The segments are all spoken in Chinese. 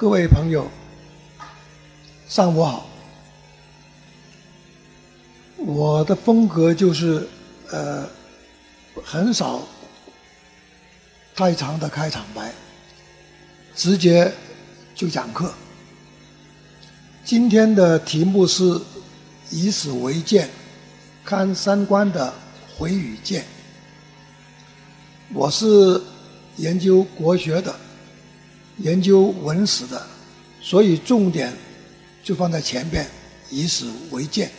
各位朋友，上午好。我的风格就是呃，很少太长的开场白，直接就讲课。今天的题目是以史为鉴，看三观的回与见。我是研究国学的。研究文史的，所以重点就放在前边，以史为鉴。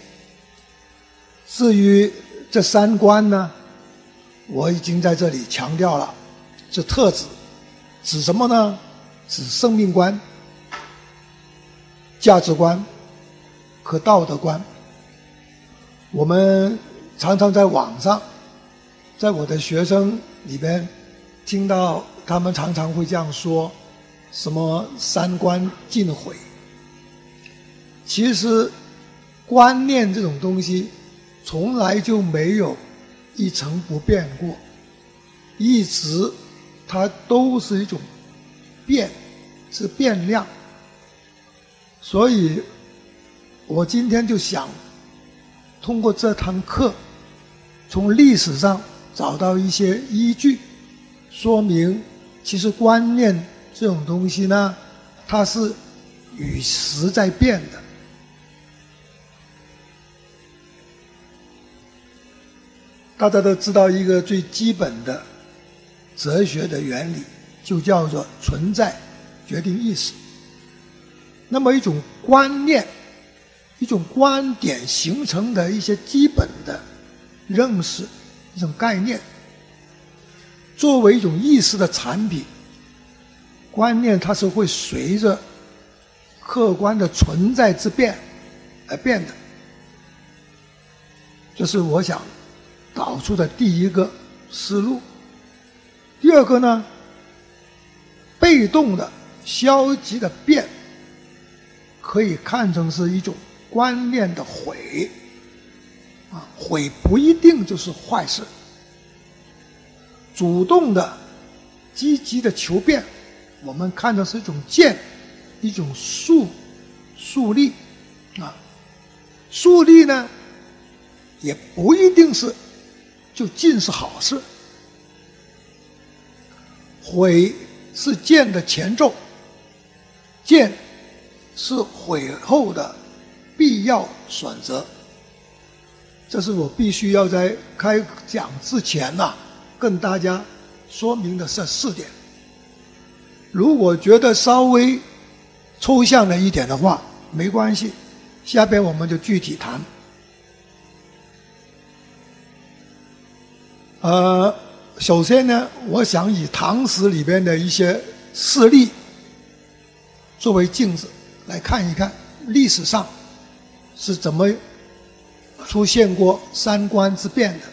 至于这三观呢，我已经在这里强调了，这特指指什么呢？指生命观、价值观和道德观。我们常常在网上，在我的学生里边听到他们常常会这样说。什么三观尽毁？其实观念这种东西，从来就没有一成不变过，一直它都是一种变，是变量。所以，我今天就想通过这堂课，从历史上找到一些依据，说明其实观念。这种东西呢，它是与时在变的。大家都知道一个最基本的哲学的原理，就叫做存在决定意识。那么一种观念、一种观点形成的一些基本的认识、一种概念，作为一种意识的产品。观念它是会随着客观的存在之变而变的，这是我想导出的第一个思路。第二个呢，被动的、消极的变，可以看成是一种观念的毁，啊，毁不一定就是坏事。主动的、积极的求变。我们看的是一种建，一种树，树立，啊，树立呢，也不一定是就尽是好事。毁是建的前奏，建是毁后的必要选择。这是我必须要在开讲之前呐，跟大家说明的这四点。如果觉得稍微抽象了一点的话，没关系，下边我们就具体谈。呃，首先呢，我想以唐史里边的一些事例作为镜子，来看一看历史上是怎么出现过三观之变的。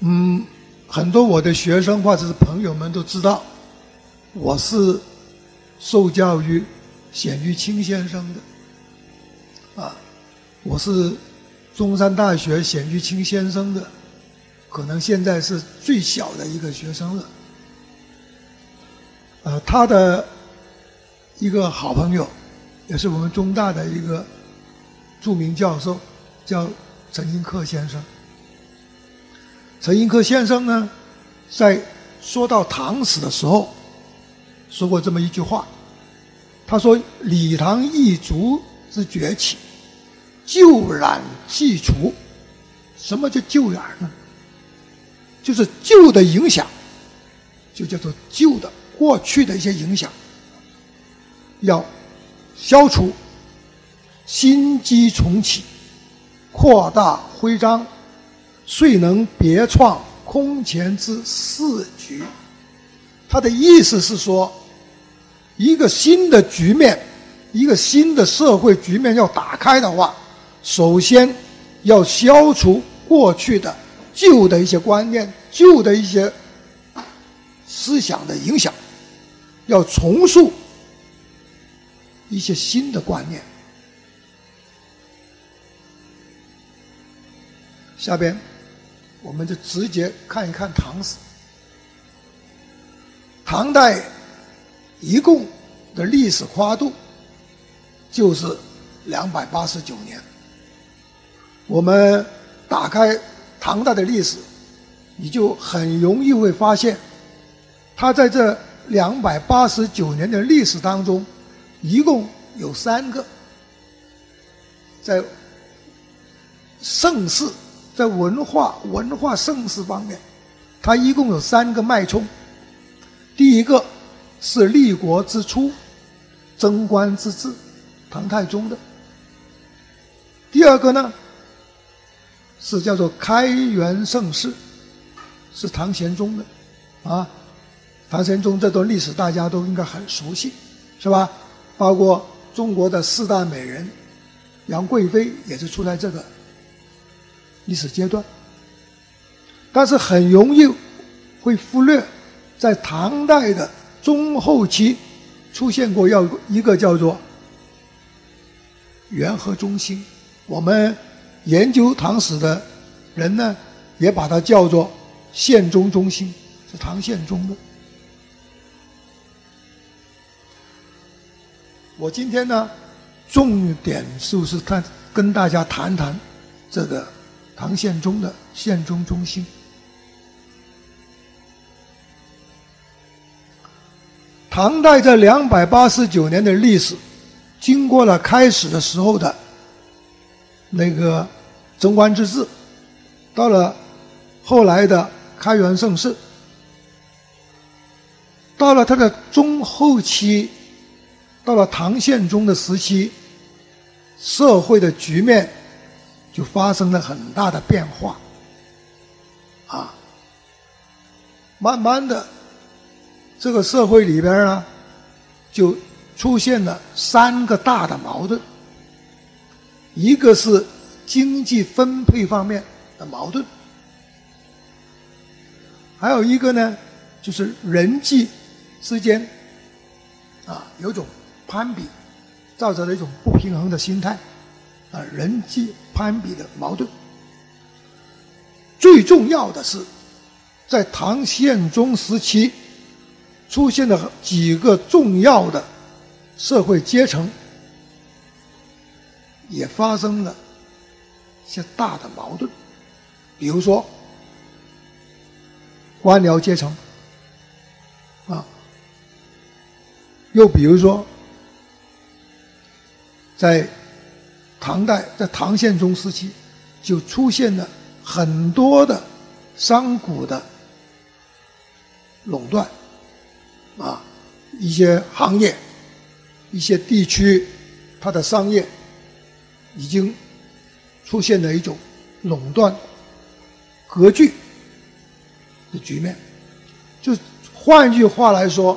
嗯。很多我的学生或者是朋友们都知道，我是受教于冼玉清先生的，啊，我是中山大学冼玉清先生的，可能现在是最小的一个学生了，呃，他的一个好朋友，也是我们中大的一个著名教授，叫陈寅恪先生。陈寅恪先生呢，在说到唐史的时候，说过这么一句话。他说：“李唐一族之崛起，旧染既除。什么叫旧染呢？就是旧的影响，就叫做旧的过去的一些影响，要消除，新机重启，扩大徽章。”遂能别创空前之世局。他的意思是说，一个新的局面，一个新的社会局面要打开的话，首先要消除过去的旧的一些观念、旧的一些思想的影响，要重塑一些新的观念。下边。我们就直接看一看唐史。唐代一共的历史跨度就是两百八十九年。我们打开唐代的历史，你就很容易会发现，它在这两百八十九年的历史当中，一共有三个在盛世，在文化文化盛世方面，它一共有三个脉冲。第一个是立国之初，贞观之治，唐太宗的；第二个呢是叫做开元盛世，是唐玄宗的，啊，唐玄宗这段历史大家都应该很熟悉，是吧？包括中国的四大美人，杨贵妃也是出在这个历史阶段，但是很容易会忽略。在唐代的中后期，出现过要一个叫做元和中兴。我们研究唐史的人呢，也把它叫做宪宗中兴，是唐宪宗的。我今天呢，重点就是看跟大家谈谈这个唐宪宗的宪宗中兴。唐代这两百八十九年的历史，经过了开始的时候的那个贞观之治，到了后来的开元盛世，到了它的中后期，到了唐宪宗的时期，社会的局面就发生了很大的变化，啊，慢慢的。这个社会里边呢，就出现了三个大的矛盾，一个是经济分配方面的矛盾，还有一个呢，就是人际之间啊有种攀比，造成了一种不平衡的心态，啊人际攀比的矛盾。最重要的是，在唐宪宗时期。出现了几个重要的社会阶层，也发生了一些大的矛盾，比如说官僚阶层，啊，又比如说在唐代，在唐宪宗时期，就出现了很多的商贾的垄断。啊，一些行业、一些地区，它的商业已经出现了一种垄断割据的局面。就换句话来说，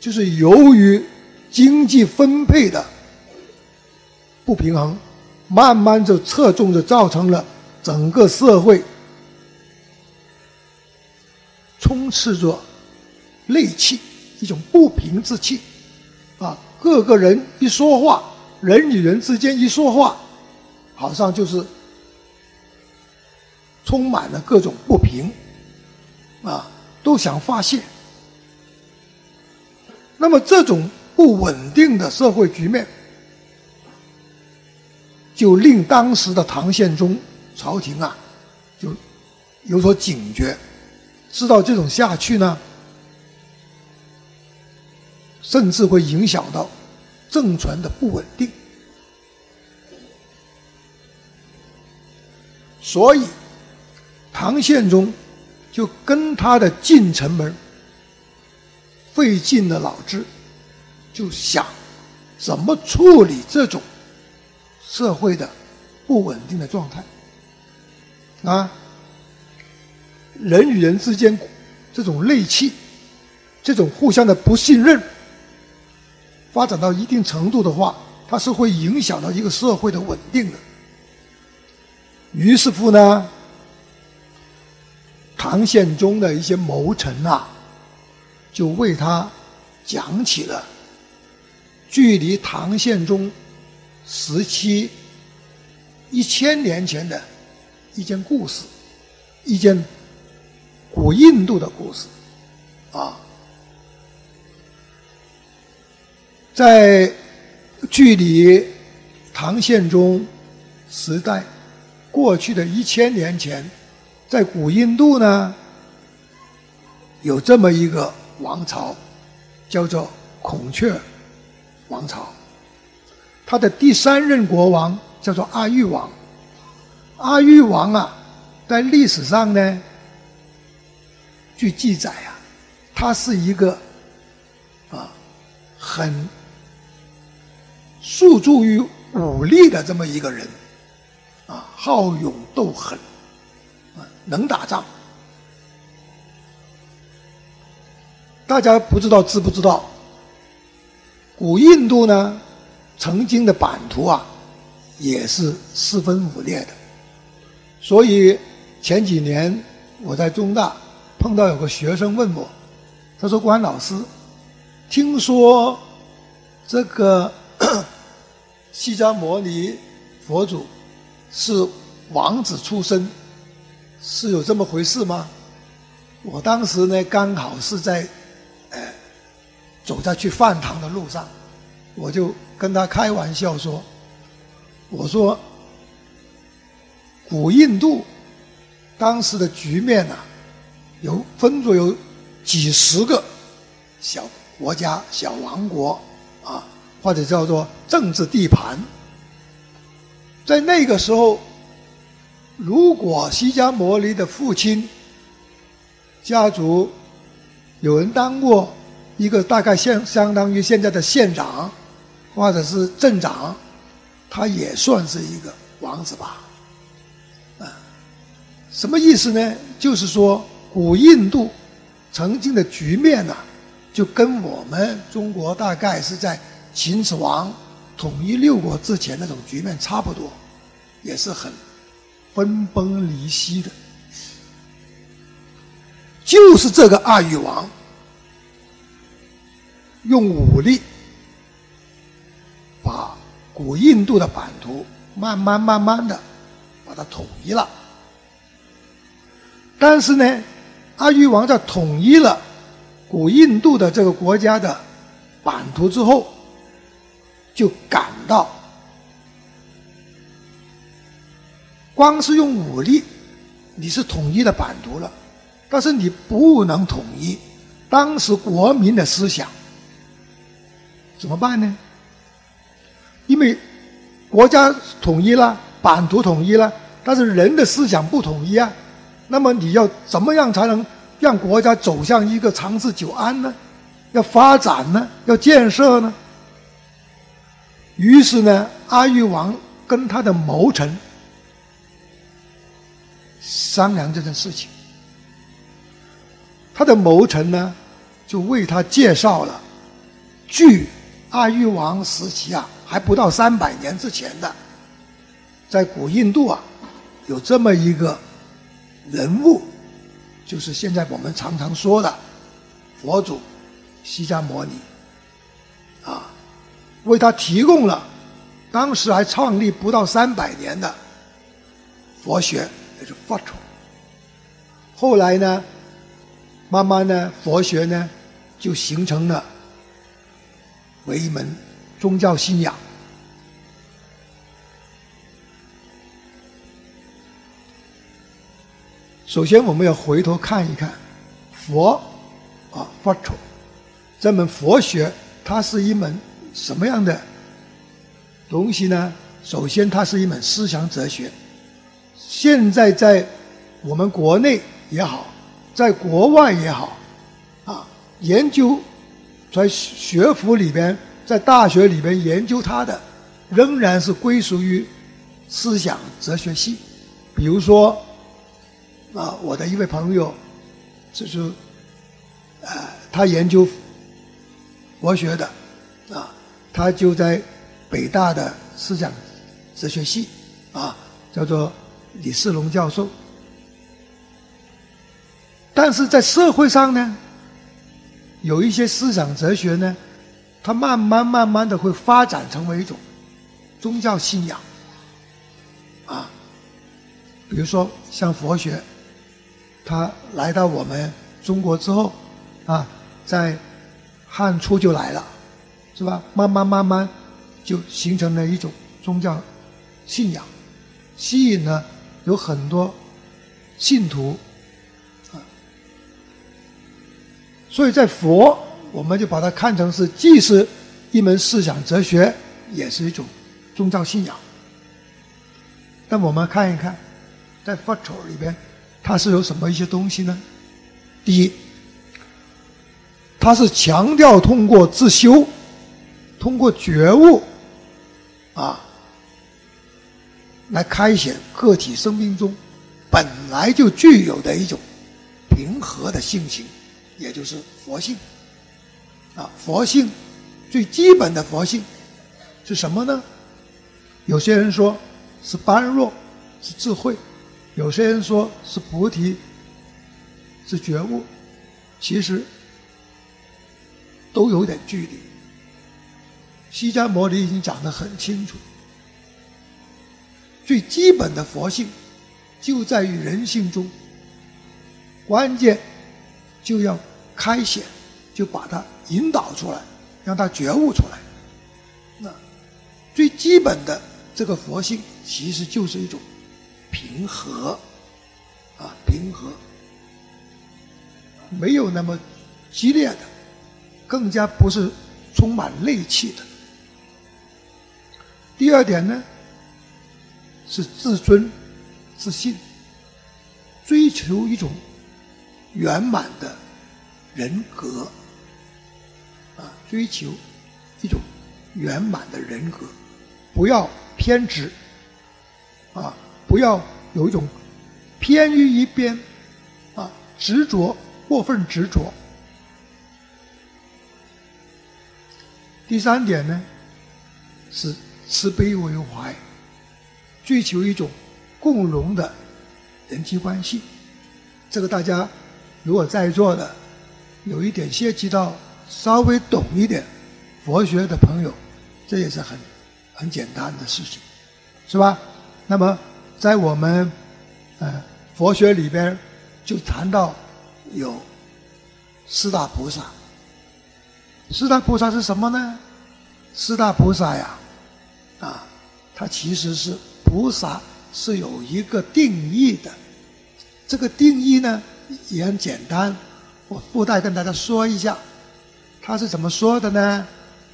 就是由于经济分配的不平衡，慢慢就侧重的造成了整个社会充斥着戾气。一种不平之气，啊，各个人一说话，人与人之间一说话，好像就是充满了各种不平，啊，都想发泄。那么这种不稳定的社会局面，就令当时的唐宪宗朝廷啊，就有所警觉，知道这种下去呢。甚至会影响到政权的不稳定，所以唐宪宗就跟他的近臣们费尽了脑汁，就想怎么处理这种社会的不稳定的状态啊，人与人之间这种戾气，这种互相的不信任。发展到一定程度的话，它是会影响到一个社会的稳定的。于是乎呢，唐宪宗的一些谋臣啊，就为他讲起了距离唐宪宗时期一千年前的一件故事，一件古印度的故事，啊。在距离唐宪宗时代过去的一千年前，在古印度呢，有这么一个王朝，叫做孔雀王朝。他的第三任国王叫做阿育王。阿育王啊，在历史上呢，据记载啊，他是一个啊很诉诸于武力的这么一个人，啊，好勇斗狠，啊，能打仗。大家不知道知不知道？古印度呢，曾经的版图啊，也是四分五裂的。所以前几年我在中大碰到有个学生问我，他说：“关老师，听说这个释迦牟尼佛祖是王子出身，是有这么回事吗？”我当时呢刚好是在走在去饭堂的路上，我就跟他开玩笑说：“我说。”古印度当时的局面呢，有分作有几十个小国家、小王国啊，或者叫做政治地盘。在那个时候，如果释迦牟尼的父亲家族有人当过一个大概相相当于现在的县长或者是镇长，他也算是一个王子吧。啊什么意思呢？就是说，古印度曾经的局面呢，就跟我们中国大概是在秦始皇统一六国之前那种局面差不多，也是很分崩离析的。就是这个阿育王用武力把古印度的版图慢慢慢慢的把它统一了。但是呢，阿育王在统一了古印度的这个国家的版图之后，就感到，光是用武力，你是统一了版图了，但是你不能统一当时国民的思想，怎么办呢？因为国家统一了，版图统一了，但是人的思想不统一啊。那么你要怎么样才能让国家走向一个长治久安呢？要发展呢？要建设呢？于是呢，阿育王跟他的谋臣商量这件事情。他的谋臣呢，就为他介绍了，据阿育王时期啊，还不到三百年之前的，在古印度啊，有这么一个。人物就是现在我们常常说的佛祖释迦牟尼啊，为他提供了当时还创立不到三百年的佛学，也是佛陀。后来呢，慢慢呢，佛学呢就形成了为一门宗教信仰。首先，我们要回头看一看佛啊，佛陀这门佛学，它是一门什么样的东西呢？首先，它是一门思想哲学。现在在我们国内也好，在国外也好，啊，研究在学府里边，在大学里面研究它的，仍然是归属于思想哲学系，比如说。啊，我的一位朋友，就是，呃，他研究佛学的，啊，他就在北大的思想哲学系，啊，叫做李世龙教授。但是在社会上呢，有一些思想哲学呢，它慢慢慢慢的会发展成为一种宗教信仰，啊，比如说像佛学。他来到我们中国之后，啊，在汉初就来了，是吧？慢慢慢慢就形成了一种宗教信仰，吸引了有很多信徒啊。所以在佛，我们就把它看成是既是一门思想哲学，也是一种宗教信仰。那我们看一看，在佛陀里边，它是有什么一些东西呢？第一，它是强调通过自修。通过觉悟，啊，来开显个体生命中本来就具有的一种平和的性情，也就是佛性。啊，佛性最基本的佛性是什么呢？有些人说是般若，是智慧；有些人说是菩提，是觉悟。其实都有点距离。释迦牟尼已经讲得很清楚，最基本的佛性就在于人性中，关键就要开显，就把它引导出来，让他觉悟出来。那最基本的这个佛性，其实就是一种平和，啊，平和，没有那么激烈的，更加不是充满戾气的。第二点呢，是自尊、自信，追求一种圆满的人格，啊，追求一种圆满的人格，不要偏执，啊，不要有一种偏于一边，啊，执着过分执着。第三点呢，是。慈悲为怀，追求一种共荣的人际关系。这个大家如果在座的有一点涉及到稍微懂一点佛学的朋友，这也是很很简单的事情，是吧？那么在我们呃佛学里边就谈到有四大菩萨。四大菩萨是什么呢？四大菩萨呀。啊，它其实是菩萨是有一个定义的，这个定义呢也很简单，我附带跟大家说一下，他是怎么说的呢？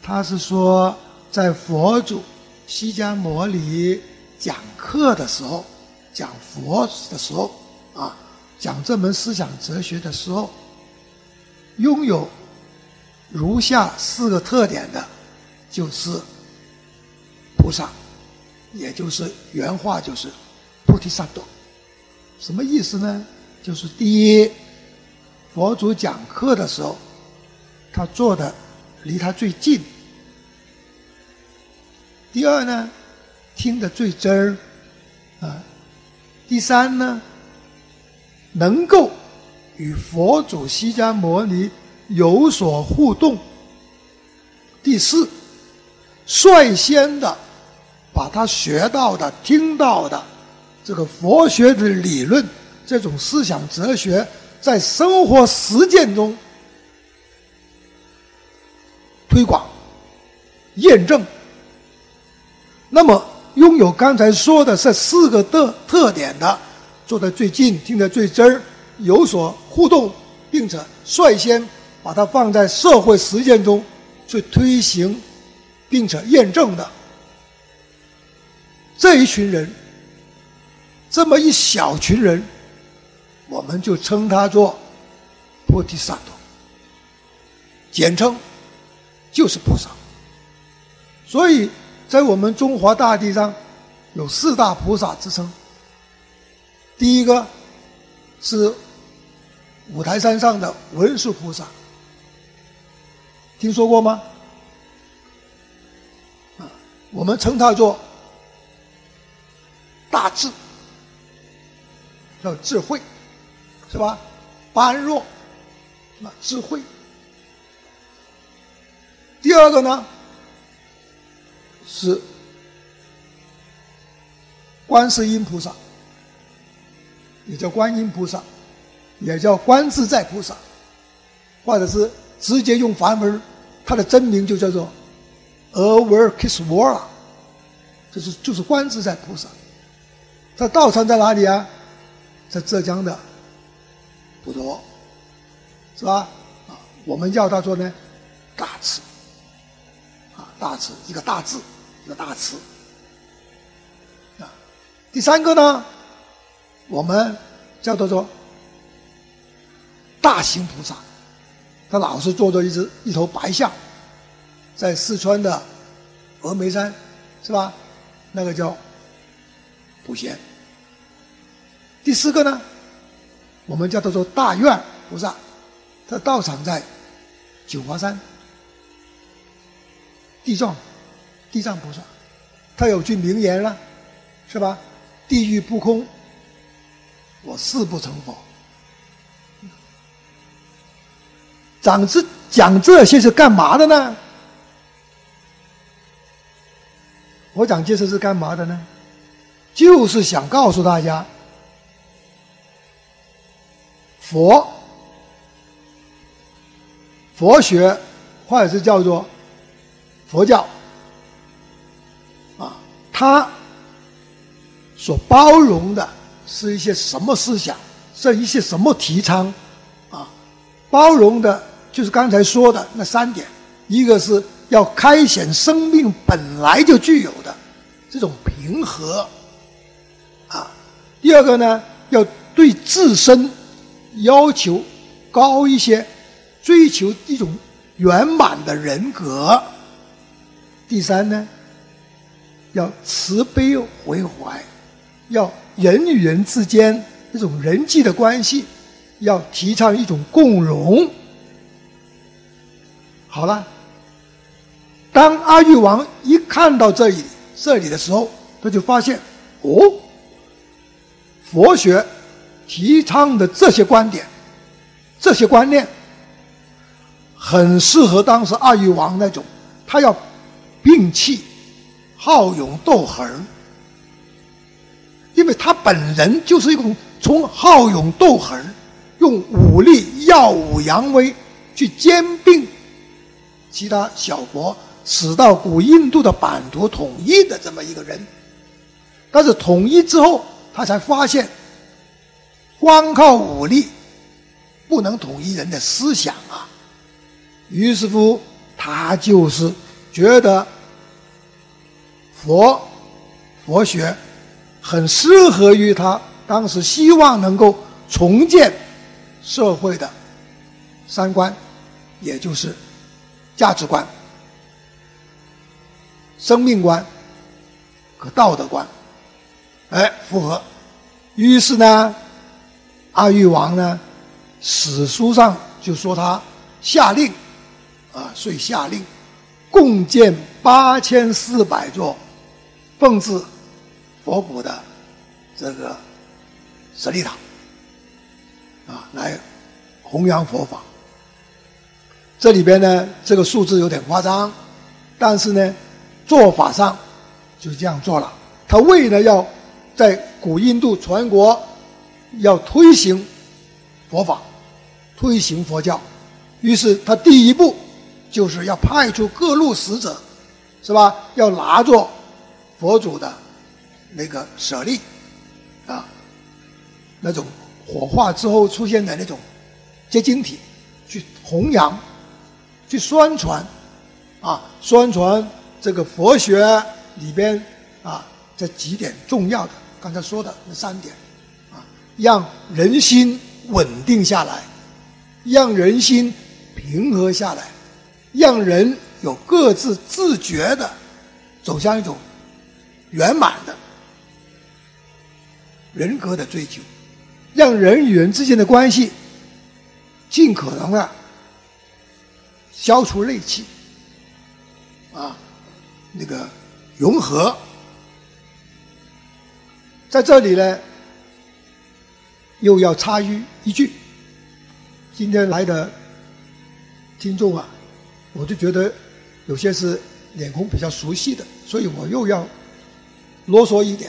他是说，在佛祖释迦牟尼讲课的时候，讲佛的时候，啊，讲这门思想哲学的时候，拥有如下四个特点的，就是。菩萨，也就是原话就是菩提萨埵，什么意思呢？就是第一，佛祖讲课的时候，他坐的离他最近；第二呢，听得最真儿啊；第三呢，能够与佛祖释迦牟尼有所互动；第四，率先的。把他学到的、听到的这个佛学的理论、这种思想哲学，在生活实践中验证。那么，拥有刚才说的这四个特特点的，坐在最近、听得最真儿、有所互动，并且率先把它放在社会实践中去推行，并且验证的。这一群人，这么一小群人，我们就称他做菩提萨埵，简称就是菩萨。所以在我们中华大地上，有四大菩萨之称。第一个是五台山上的文殊菩萨，听说过吗？啊，我们称他做。大智，叫智慧，是吧？般若，那智慧。第二个呢，是观世音菩萨，也叫观音菩萨，也叫观自在菩萨，或者是直接用梵文，它的真名就叫做阿维克斯沃拉，这是就是观自在菩萨。他道场在哪里啊？在浙江的普陀，是吧？啊，我们叫他做呢大慈，啊大慈一个大字一个大慈。啊，第三个呢，我们叫做做大行菩萨，他老是坐着一只一头白象，在四川的峨眉山，是吧？那个叫普贤。第四个呢，我们叫做做大愿菩萨，他道场在九华山，地藏，地藏菩萨，他有句名言了，是吧？地狱不空，我誓不成佛。讲这讲这些是干嘛的呢？我讲这些是干嘛的呢？就是想告诉大家。佛，佛学，或者是叫做佛教，他，所包容的是一些什么思想，是一些什么提倡，啊，包容的就是刚才说的那三点：一个是要开显生命本来就具有的这种平和，啊，第二个呢，要对自身。要求高一些，追求一种圆满的人格。第三呢，要慈悲为怀，要人与人之间这种人际的关系，要提倡一种共荣。好了，当阿育王一看到这里这里的时候，他就发现，哦，佛学。提倡的这些观点、这些观念，很适合当时阿育王那种，他要摒弃好勇斗狠，因为他本人就是一种从好勇斗狠，用武力耀武扬威去兼并其他小国，使到古印度的版图统一的这么一个人。但是统一之后，他才发现。光靠武力不能统一人的思想啊！于是乎，他就是觉得佛佛学很适合于他当时希望能够重建社会的三观，也就是价值观、生命观和道德观，哎，符合。于是呢。阿育王呢，史书上就说他下令，啊，遂下令，共建八千四百座奉至佛骨的这个舍利塔，啊，来弘扬佛法。这里边呢，这个数字有点夸张，但是呢，做法上就这样做了。他为了要在古印度全国。要推行佛法，推行佛教，于是他第一步就是要派出各路使者，是吧？要拿着佛祖的那个舍利啊，那种火化之后出现的那种结晶体，去弘扬，去宣传啊，宣传这个佛学里边啊这几点重要的，刚才说的那三点啊。让人心稳定下来，让人心平和下来，让人有各自自觉的走向一种圆满的人格的追求，让人与人之间的关系尽可能的消除戾气，啊，那个融合，在这里呢。又要插一一句，今天来的听众啊，我就觉得有些是脸孔比较熟悉的，所以我又要啰嗦一点。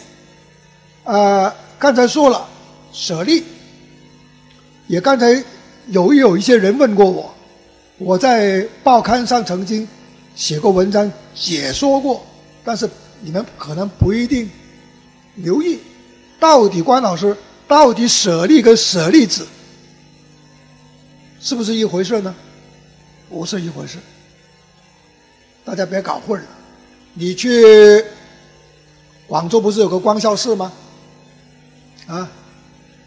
啊，刚才说了舍利，也刚才有有一些人问过我，我在报刊上曾经写过文章解说过，但是你们可能不一定留意，到底关老师到底舍利跟舍利子是不是一回事呢？不是一回事，大家别搞混了。你去广州不是有个光孝寺吗？啊，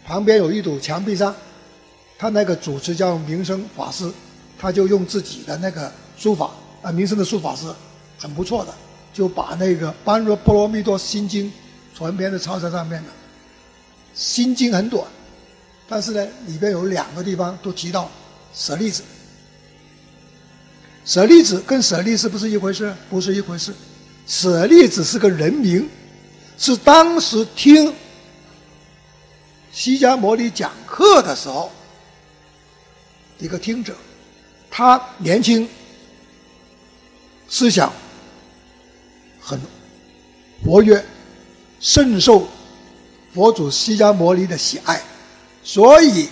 旁边有一堵墙壁上，他那个主持叫明生法师，他就用自己的那个书法啊，明生的书法是很不错的，就把那个《般若波罗蜜多心经》全篇的抄在上面了。心经很短，但是呢，里边有两个地方都提到舍利子。舍利子跟舍利是不是一回事？不是一回事。舍利子是个人名，是当时听释迦牟尼讲课的时候一个听者，他年轻，思想很活跃，深受佛祖释迦牟尼的喜爱，所以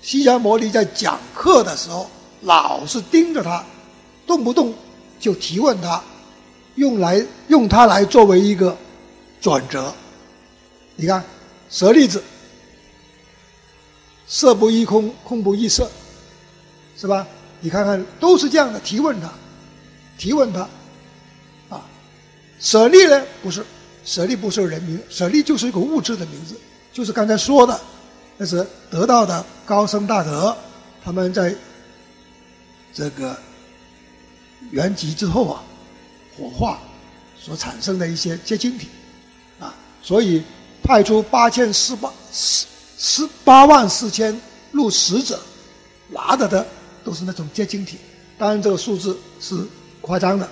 释迦牟尼在讲课的时候。老是盯着他，动不动就提问他，用来用他来作为一个转折。你看，舍利子，色不异空，空不异色，是吧？你看看，都是这样的提问他，提问他，啊，舍利呢？不是，舍利不是人名，舍利就是一个物质的名字，就是刚才说的，那是得到的高僧大德，他们在。这个原极之后啊，火化所产生的一些结晶体，所以派出八千四八四十八万四千入使者，拿着的都是那种结晶体。当然，这个数字是夸张的。